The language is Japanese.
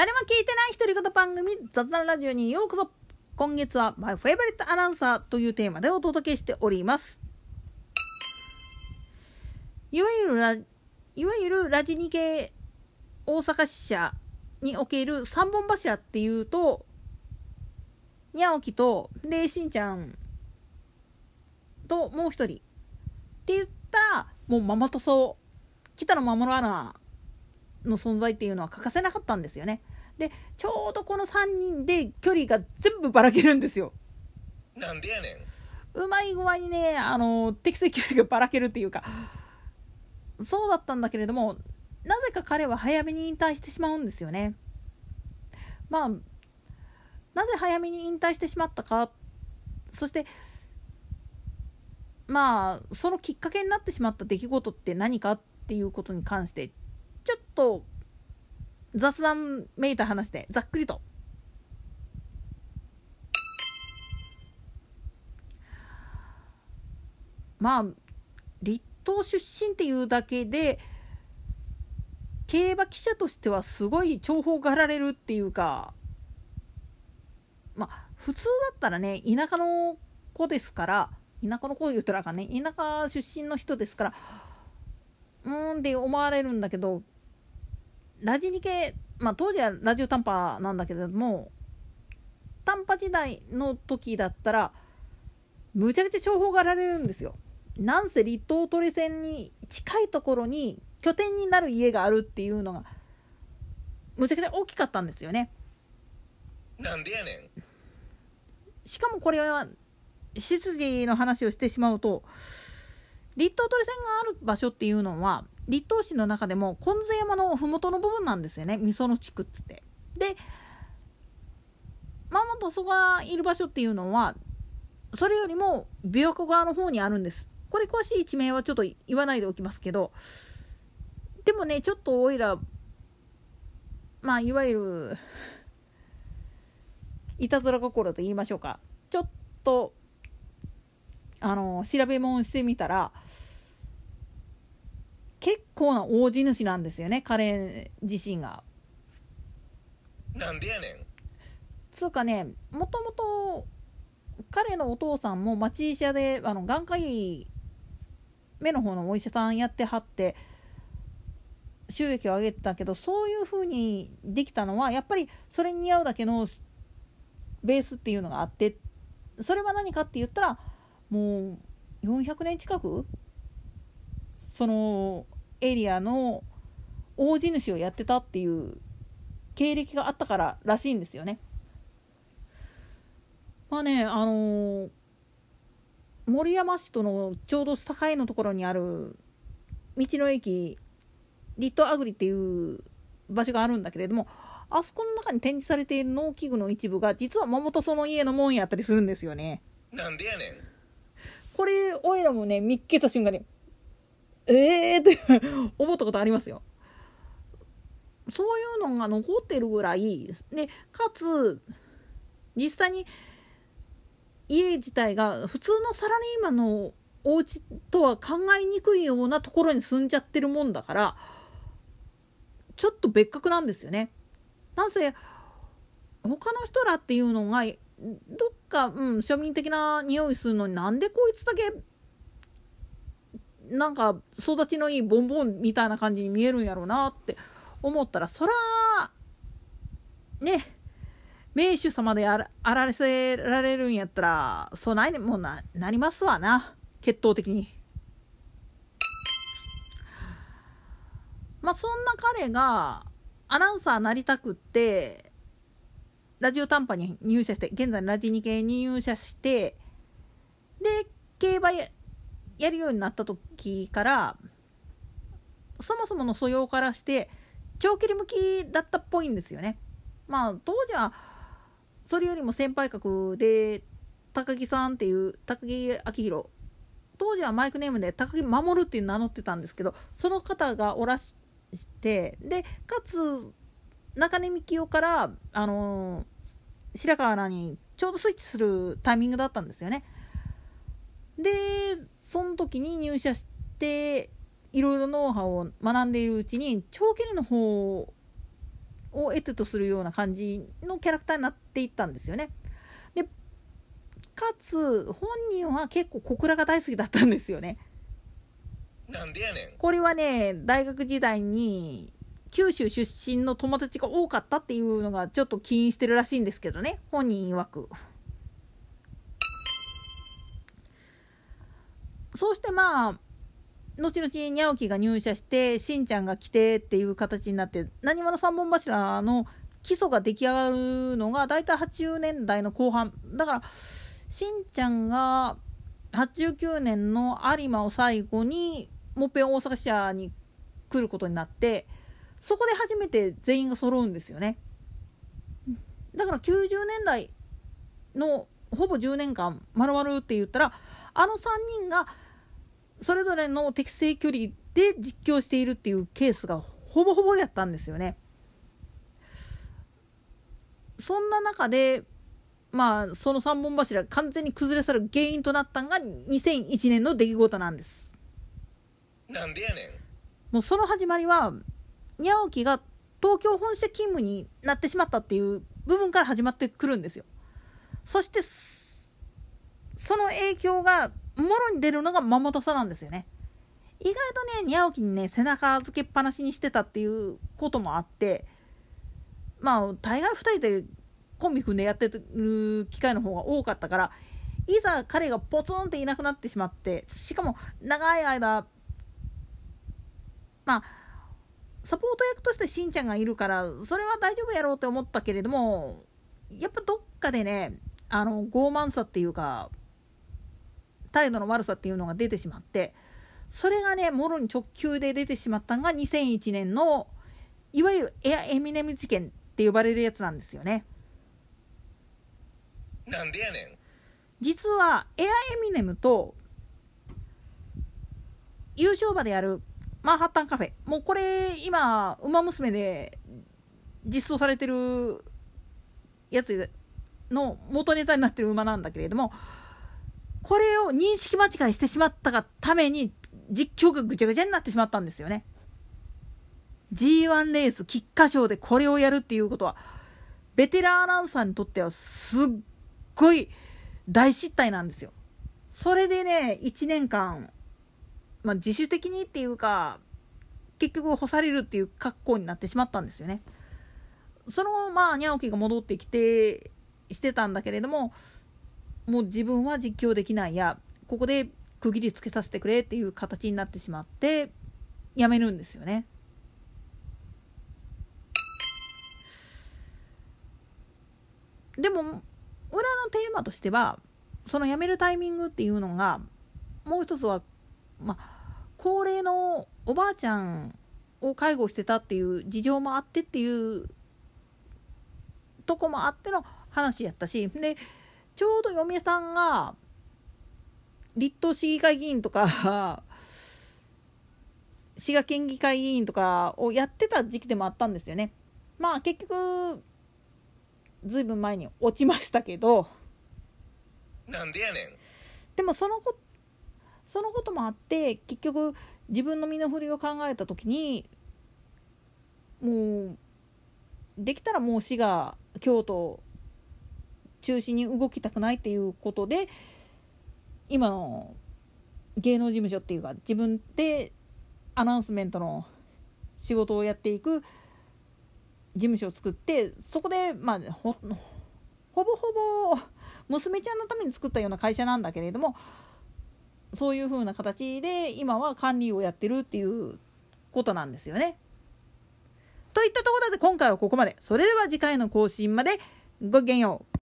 誰も聞いてない独り言番組雑談ラジオにようこそ。今月は My Favorite Announcer というテーマでお届けしております。いわゆるラいわゆるラジニ系大阪支社における三本柱っていうとにゃおきとでしんちゃんともう一人って言ったらもうママ塗装北野守アナの存在っていうのは欠かせなかったんですよね。でちょうどこの3人で距離が全部ばらけるんですよ。なんでやねんうまい具合にねあの適正距離がばらけるっていうかそうだったんだけれどもなぜか彼は早めに引退してしまうんですよね。まあなぜ早めに引退してしまったかそしてまあそのきっかけになってしまった出来事って何かっていうことに関してちょっと雑談めいた話でざっくりと。まあ立東出身っていうだけで競馬記者としてはすごい重宝がられるっていうかまあ普通だったらね田舎の子ですから田舎の子言ったらあかね田舎出身の人ですからうーんって思われるんだけどラジニ系まあ当時はラジオ短波なんだけれども短波時代の時だったらむちゃくちゃ重宝がられるんですよ。なんせ立東トレ線に近いところに拠点になる家があるっていうのがむちゃくちゃ大きかったんですよね。なんでやねんしかもこれは執事の話をしてしまうと立東トレ線がある場所っていうのは立東市の中でも金津山の麓の部分なんですよねみその地区っつって。でママとそがいる場所っていうのはそれよりも琵琶湖側の方にあるんです。これ詳しい地名はちょっと言わないでおきますけどでもねちょっとおいらまあいわゆるいたずら心と言いましょうかちょっとあの調べ物してみたら結構な大地主なんですよね彼自身が。なんでやねんつうかねもともと彼のお父さんも町医者であの眼科医目の方のお医者さんやってはって収益を上げてたけどそういう風にできたのはやっぱりそれに似合うだけのベースっていうのがあってそれは何かって言ったらもう400年近くそのエリアの大地主をやってたっていう経歴があったかららしいんですよね。まあねあのー、森山市とのちょうど境のところにある道の駅リットアグリっていう場所があるんだけれどもあそこの中に展示されている農機具の一部が実は桃とその家のもんやったりするんですよね。なんでやねんこれおいらもね見っけた瞬間にええー、って 思ったことありますよ。そういうのが残ってるぐらいでかつ実際に家自体が普通のサラリーマンのお家とは考えにくいようなところに住んじゃってるもんだからちょっと別格なんですよね。なんせ他の人らっていうのがどっか、うん、庶民的な匂いするのになんでこいつだけなんか育ちのいいボンボンみたいな感じに見えるんやろうなって思ったらそらね名手様であらあらせられるんやったらそないもんななりますわな血統的に。まあそんな彼がアナウンサーなりたくってラジオ短波に入社して現在ラジニ系に入社してで競馬やるようになった時からそもそもの素養からして長距離向きだったっぽいんですよね。まあ当時はそれよりも先輩格で高木さんっていう高木明宏当時はマイクネームで高木守って名乗ってたんですけどその方がおらしてでかつ中根幹雄からあの白川アナにちょうどスイッチするタイミングだったんですよね。でその時に入社していろいろノウハウを学んでいるうちに長距離の方を得てとするような感じのキャラクターになっていったんですよね。でかつ本人は結構小倉が大好きだったんですよね。なんでやねんこれはね大学時代に九州出身の友達が多かったっていうのがちょっと起因してるらしいんですけどね本人曰く。そうしてまあ後々にゃおきが入社してしんちゃんが来てっていう形になって何者三本柱の基礎が出来上がるのが大体80年代の後半だからしんちゃんが89年の有馬を最後にもっぺん大阪支社に来ることになってそこで初めて全員が揃うんですよね。だから90年代のほぼ10年間まるまるって言ったらあの3人がそれぞれの適正距離で実況しているっていうケースがほぼほぼやったんですよね。そんな中でまあその3本柱が完全に崩れ去る原因となったのが2001年の出来事なんです。なんでやねんもうその始まりはにゃおきが東京本社勤務になってしまったっていう部分から始まってくるんですよ。そしてその影響がもろに出るのがママタサなんですよね。意外とね、にゃおきにね、背中預けっぱなしにしてたっていうこともあって、まあ、大概2人でコンビ組んでやってる機会の方が多かったから、いざ彼がポツンっていなくなってしまって、しかも長い間、まあ、サポート役としてしんちゃんがいるから、それは大丈夫やろうって思ったけれども、やっぱどっかでね、あの、傲慢さっていうか、態度の悪さっていうのが出てしまってそれがねもろに直球で出てしまったのが2001年のいわゆるエアエミネム事件って呼ばれるやつなんですよね。なんでやねん。実はエアエミネムと優勝馬であるマンハッタンカフェもうこれ今「ウマ娘」で実装されてるやつの元ネタになってる馬なんだけれどもこれを認識間違いしてしまったがために実況がぐちゃぐちゃになってしまったんですよね。G1 レース菊花賞でこれをやるっていうことはベテランアナウンサーにとってはすっごい大失態なんですよ。それでね1年間、まあ、自主的にっていうか結局干されるっていう格好になってしまったんですよね。その後ままにゃおきが戻ってきてしてたんだけれどももう自分は実況できないやここで区切りつけさせてくれっていう形になってしまってやめるんですよね。でも裏のテーマとしてはその辞めるタイミングっていうのがもう一つは、まあ、高齢のおばあちゃんを介護してたっていう事情もあってっていうとこもあっての話やったしでちょうど嫁さんが立東市議会議員とか 滋賀県議会議員とかをやってた時期でもあったんですよね。まあ結局ずいぶん前に落ちましたけどなんでやねんでもそのこそのこともあって結局自分の身の振りを考えた時にもうできたらもう滋賀京都中心に動きたくないっていうことで今の芸能事務所っていうか自分でアナウンスメントの仕事をやっていく事務所を作ってそこでまあほぼほぼ娘ちゃんのために作ったような会社なんだけれどもそういう風な形で今は管理をやってるっていうことなんですよね。といったところで今回はここまで。それでは次回の更新までごきげんよう。